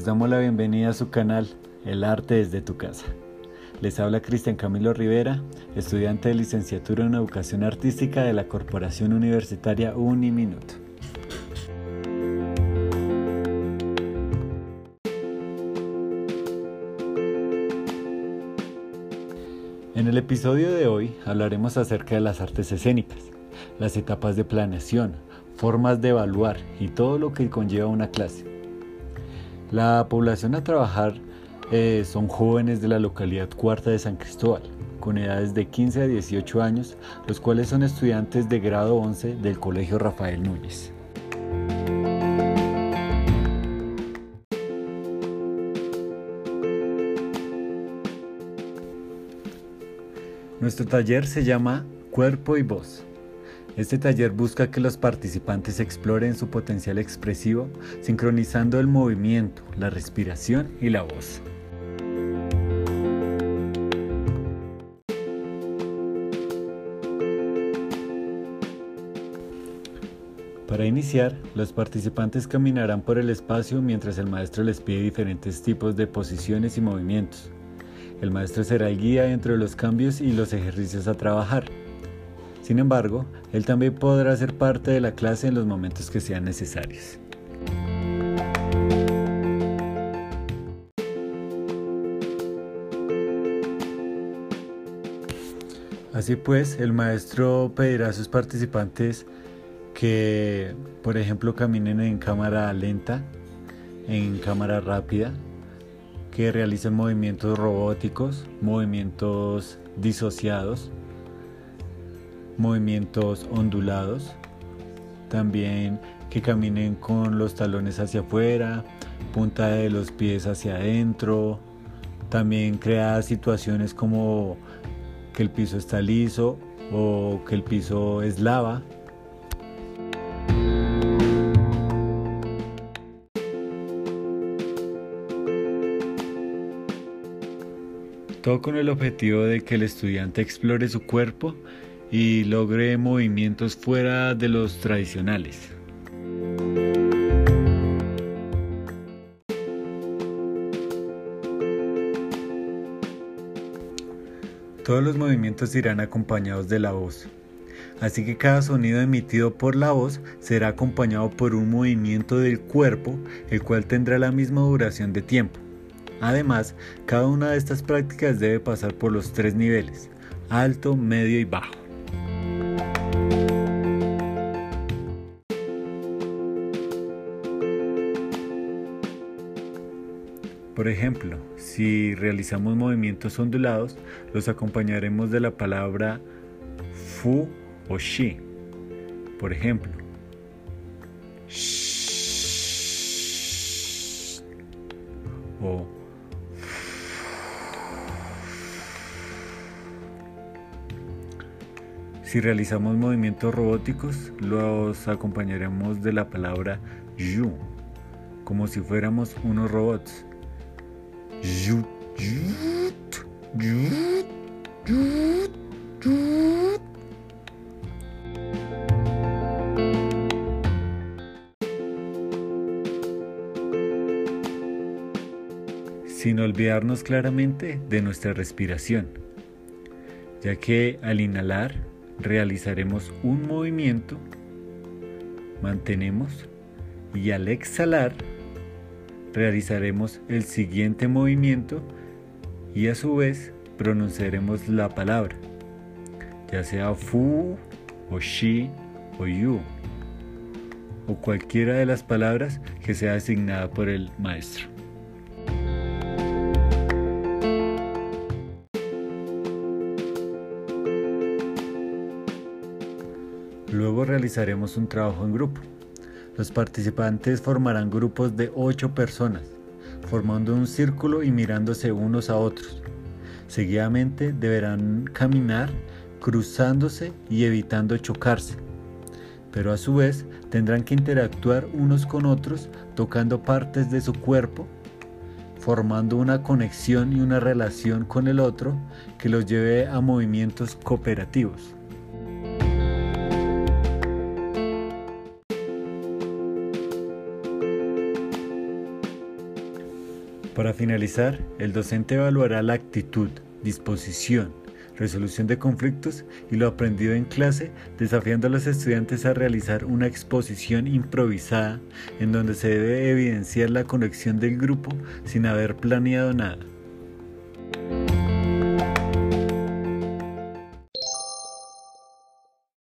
Les damos la bienvenida a su canal El Arte desde tu casa. Les habla Cristian Camilo Rivera, estudiante de licenciatura en Educación Artística de la Corporación Universitaria Uniminuto. En el episodio de hoy hablaremos acerca de las artes escénicas, las etapas de planeación, formas de evaluar y todo lo que conlleva una clase. La población a trabajar eh, son jóvenes de la localidad cuarta de San Cristóbal, con edades de 15 a 18 años, los cuales son estudiantes de grado 11 del Colegio Rafael Núñez. Nuestro taller se llama Cuerpo y Voz. Este taller busca que los participantes exploren su potencial expresivo, sincronizando el movimiento, la respiración y la voz. Para iniciar, los participantes caminarán por el espacio mientras el maestro les pide diferentes tipos de posiciones y movimientos. El maestro será el guía entre los cambios y los ejercicios a trabajar. Sin embargo, él también podrá ser parte de la clase en los momentos que sean necesarios. Así pues, el maestro pedirá a sus participantes que, por ejemplo, caminen en cámara lenta, en cámara rápida, que realicen movimientos robóticos, movimientos disociados, movimientos ondulados, también que caminen con los talones hacia afuera, punta de los pies hacia adentro, también crea situaciones como que el piso está liso o que el piso es lava, Todo con el objetivo de que el estudiante explore su cuerpo y logre movimientos fuera de los tradicionales. Todos los movimientos irán acompañados de la voz, así que cada sonido emitido por la voz será acompañado por un movimiento del cuerpo, el cual tendrá la misma duración de tiempo. Además, cada una de estas prácticas debe pasar por los tres niveles, alto, medio y bajo. Por ejemplo, si realizamos movimientos ondulados, los acompañaremos de la palabra fu o shi. Por ejemplo, o Si realizamos movimientos robóticos, los acompañaremos de la palabra yu, como si fuéramos unos robots. Sin olvidarnos claramente de nuestra respiración, ya que al inhalar realizaremos un movimiento, mantenemos y al exhalar realizaremos el siguiente movimiento y a su vez pronunciaremos la palabra, ya sea fu o shi o yu o cualquiera de las palabras que sea asignada por el maestro. Luego realizaremos un trabajo en grupo. Los participantes formarán grupos de 8 personas, formando un círculo y mirándose unos a otros. Seguidamente deberán caminar cruzándose y evitando chocarse. Pero a su vez tendrán que interactuar unos con otros tocando partes de su cuerpo, formando una conexión y una relación con el otro que los lleve a movimientos cooperativos. Para finalizar, el docente evaluará la actitud, disposición, resolución de conflictos y lo aprendido en clase, desafiando a los estudiantes a realizar una exposición improvisada en donde se debe evidenciar la conexión del grupo sin haber planeado nada.